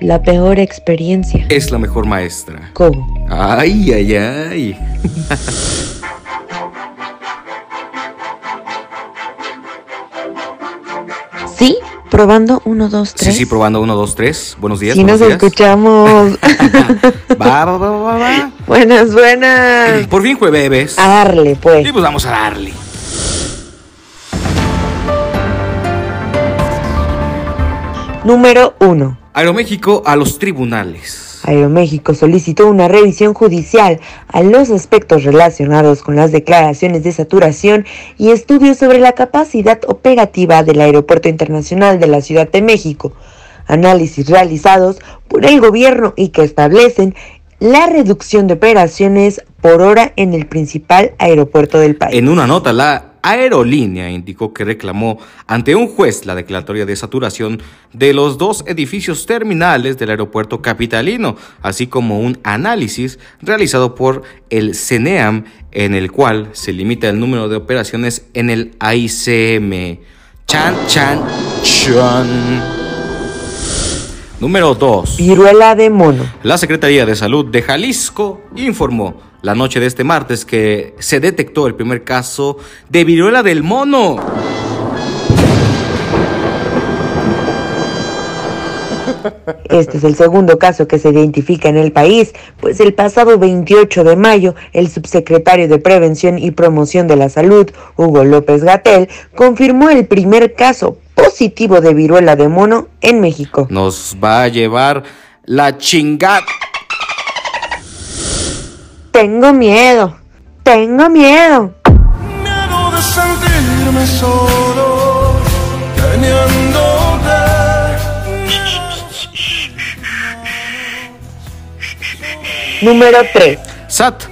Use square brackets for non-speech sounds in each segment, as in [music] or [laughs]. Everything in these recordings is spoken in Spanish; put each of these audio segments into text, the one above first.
La peor experiencia. Es la mejor maestra. ¿Cómo? Ay, ay, ay. ¿Sí? Probando 1, 2, 3. Sí, sí, probando 1, 2, 3. Buenos días. Sí, buenos nos días. escuchamos. [laughs] Va, va, va, va, va. [laughs] buenas, buenas. [clears throat] Por fin jueves. A darle, pues. Y pues vamos a darle. Número 1. Aeroméxico a los tribunales. Aeroméxico solicitó una revisión judicial a los aspectos relacionados con las declaraciones de saturación y estudios sobre la capacidad operativa del Aeropuerto Internacional de la Ciudad de México, análisis realizados por el gobierno y que establecen la reducción de operaciones por hora en el principal aeropuerto del país. En una nota, la aerolínea indicó que reclamó ante un juez la declaratoria de saturación de los dos edificios terminales del aeropuerto capitalino, así como un análisis realizado por el CENEAM en el cual se limita el número de operaciones en el AICM. Chan, chan, chan. Número 2. Viruela de mono. La Secretaría de Salud de Jalisco informó la noche de este martes que se detectó el primer caso de viruela del mono. Este es el segundo caso que se identifica en el país, pues el pasado 28 de mayo, el subsecretario de Prevención y Promoción de la Salud, Hugo López Gatel, confirmó el primer caso positivo de viruela de mono en México. Nos va a llevar la chingada. Tengo miedo, tengo miedo. Miedo de sentirme solo, teniéndote. Número 3. SAT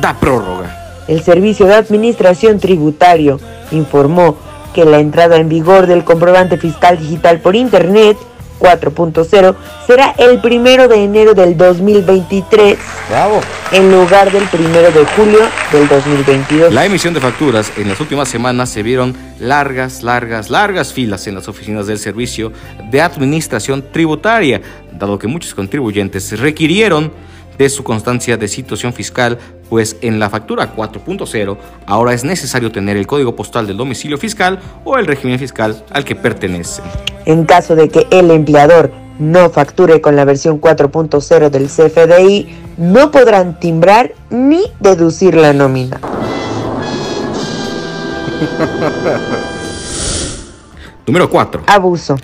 da prórroga. El Servicio de Administración Tributario informó que la entrada en vigor del comprobante fiscal digital por Internet 4.0 será el primero de enero del 2023 Bravo. en lugar del primero de julio del 2022. La emisión de facturas en las últimas semanas se vieron largas, largas, largas filas en las oficinas del Servicio de Administración Tributaria, dado que muchos contribuyentes requirieron de su constancia de situación fiscal, pues en la factura 4.0 ahora es necesario tener el código postal del domicilio fiscal o el régimen fiscal al que pertenece. En caso de que el empleador no facture con la versión 4.0 del CFDI, no podrán timbrar ni deducir la nómina. [laughs] Número 4. Abuso.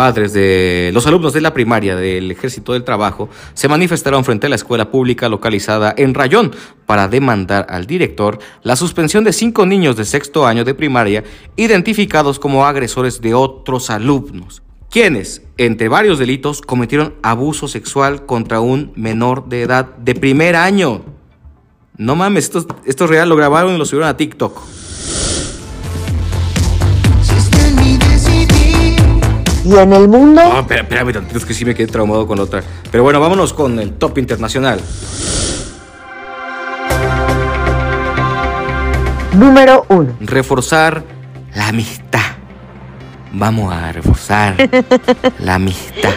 Padres de los alumnos de la primaria del Ejército del Trabajo se manifestaron frente a la escuela pública localizada en Rayón para demandar al director la suspensión de cinco niños de sexto año de primaria identificados como agresores de otros alumnos, quienes, entre varios delitos, cometieron abuso sexual contra un menor de edad de primer año. No mames, esto, esto es real, lo grabaron y lo subieron a TikTok. Y en el mundo, Ah, espera, espérame tantito, es que sí me quedé traumado con la otra. Pero bueno, vámonos con el top internacional. número 1. Reforzar la amistad. Vamos a reforzar [laughs] la amistad.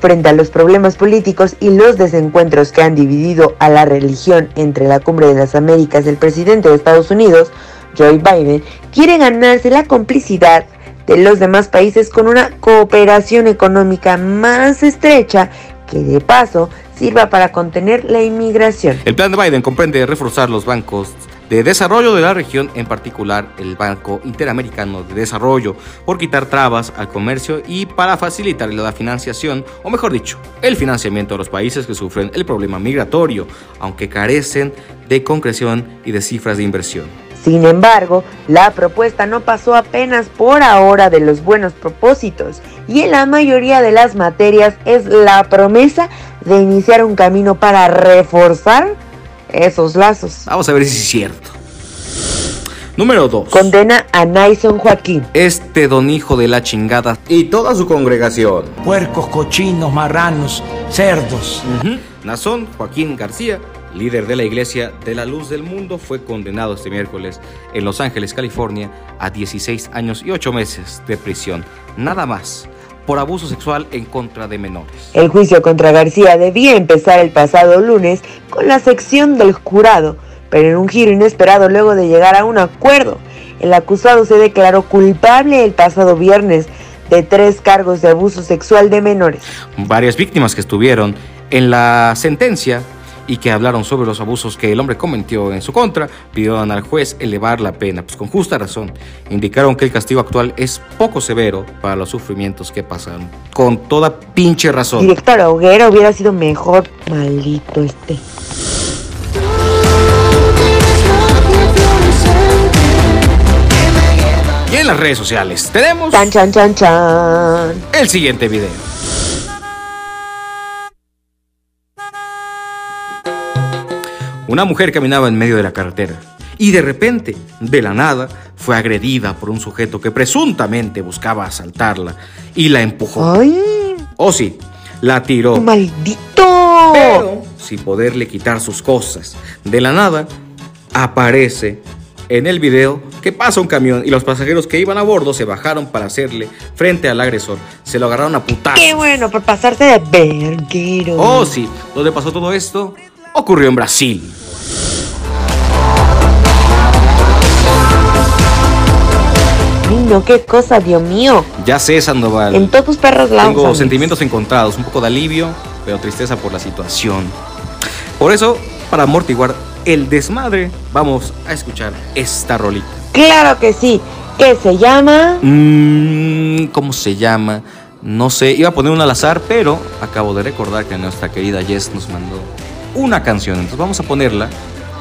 Frente a los problemas políticos y los desencuentros que han dividido a la religión entre la Cumbre de las Américas, el presidente de Estados Unidos, Joe Biden, quiere ganarse la complicidad de los demás países con una cooperación económica más estrecha que de paso sirva para contener la inmigración. El plan de Biden comprende reforzar los bancos de desarrollo de la región, en particular el Banco Interamericano de Desarrollo, por quitar trabas al comercio y para facilitar la financiación, o mejor dicho, el financiamiento a los países que sufren el problema migratorio, aunque carecen de concreción y de cifras de inversión. Sin embargo, la propuesta no pasó apenas por ahora de los buenos propósitos y en la mayoría de las materias es la promesa de iniciar un camino para reforzar esos lazos. Vamos a ver si es cierto. Número 2. Condena a Naison Joaquín. Este don hijo de la chingada y toda su congregación. puercos, cochinos, marranos, cerdos. Ujú. Nazón Joaquín García líder de la Iglesia de la Luz del Mundo, fue condenado este miércoles en Los Ángeles, California, a 16 años y 8 meses de prisión, nada más, por abuso sexual en contra de menores. El juicio contra García debía empezar el pasado lunes con la sección del jurado, pero en un giro inesperado luego de llegar a un acuerdo, el acusado se declaró culpable el pasado viernes de tres cargos de abuso sexual de menores. Varias víctimas que estuvieron en la sentencia y que hablaron sobre los abusos que el hombre cometió en su contra, pidieron al juez elevar la pena, pues con justa razón. Indicaron que el castigo actual es poco severo para los sufrimientos que pasaron. Con toda pinche razón. Directo a la hoguera hubiera sido mejor, maldito este. Y en las redes sociales tenemos Chan, chan, chan, chan. el siguiente video. Una mujer caminaba en medio de la carretera y de repente, de la nada, fue agredida por un sujeto que presuntamente buscaba asaltarla y la empujó. Ay, O sí, la tiró. maldito. Pero sin poderle quitar sus cosas. De la nada, aparece en el video que pasa un camión y los pasajeros que iban a bordo se bajaron para hacerle frente al agresor. Se lo agarraron a putazos. Qué bueno, por pasarte de verguero. Oh, sí. ¿Dónde pasó todo esto? Ocurrió en Brasil. Qué cosa, Dios mío. Ya sé, Sandoval. En todos tus perros lados. Tengo sentimientos encontrados, un poco de alivio, pero tristeza por la situación. Por eso, para amortiguar el desmadre, vamos a escuchar esta rolita. Claro que sí. ¿Qué se llama? Mm, ¿Cómo se llama? No sé, iba a poner un al azar, pero acabo de recordar que nuestra querida Jess nos mandó una canción. Entonces vamos a ponerla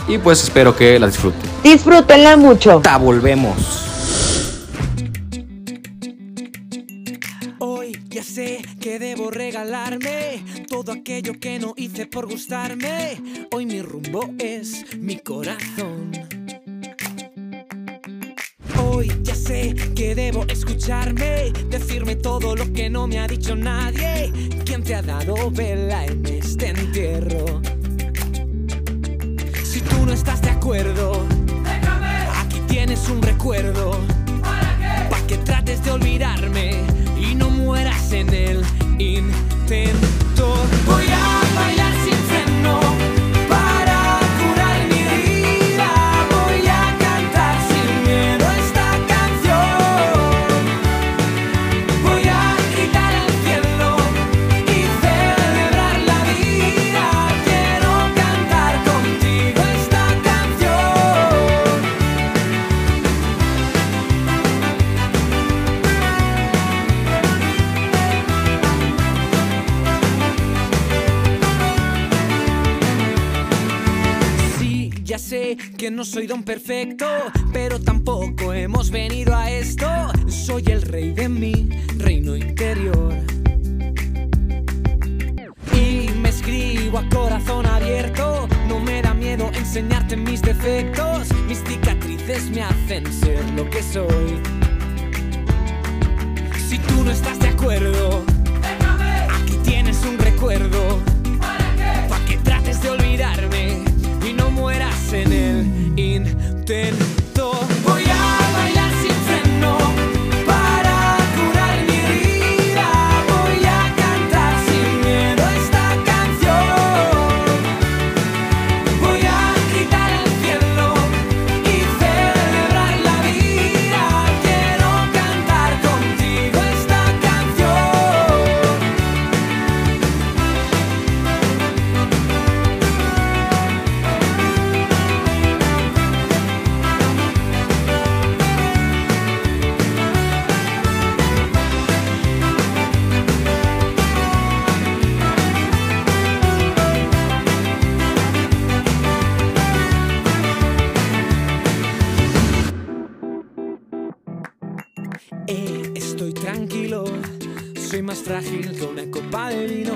y pues espero que la disfruten. Disfrútenla mucho. Ta, volvemos. Regalarme todo aquello que no hice por gustarme. Hoy mi rumbo es mi corazón. Hoy ya sé que debo escucharme, decirme todo lo que no me ha dicho nadie. ¿Quién te ha dado vela en este entierro? Si tú no estás de acuerdo, aquí tienes un recuerdo. Pa' que trates de olvidarme y no mueras en el intento. Voy ya sé que no soy don perfecto, pero tampoco hemos venido a esto. Soy el rey de mi reino interior. Y me escribo a corazón abierto, no me da miedo enseñarte mis defectos. Mis cicatrices me hacen ser lo que soy. Si tú no estás de acuerdo, aquí tienes un recuerdo. Pa' que trates de olvidarme mueras en el Eh, estoy tranquilo, soy más frágil que una copa de vino.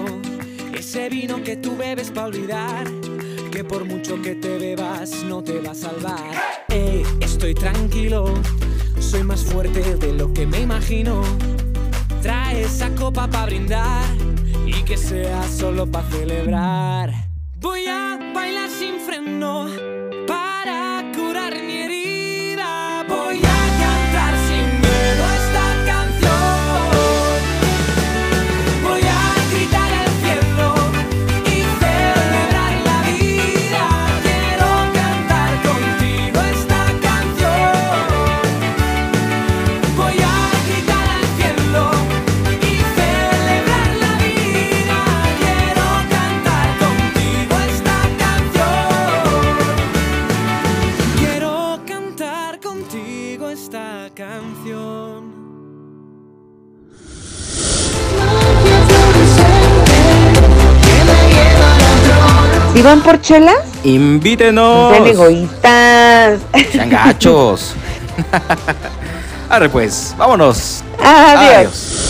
Ese vino que tú bebes para olvidar, que por mucho que te bebas no te va a salvar. Eh, estoy tranquilo, soy más fuerte de lo que me imagino. Trae esa copa para brindar y que sea solo para celebrar. Voy a bailar sin freno. canción. ¿Si van por chelas? Invítenos. Sean egoístas. Sean gachos. [laughs] Arre pues, vámonos. Adiós. Adiós.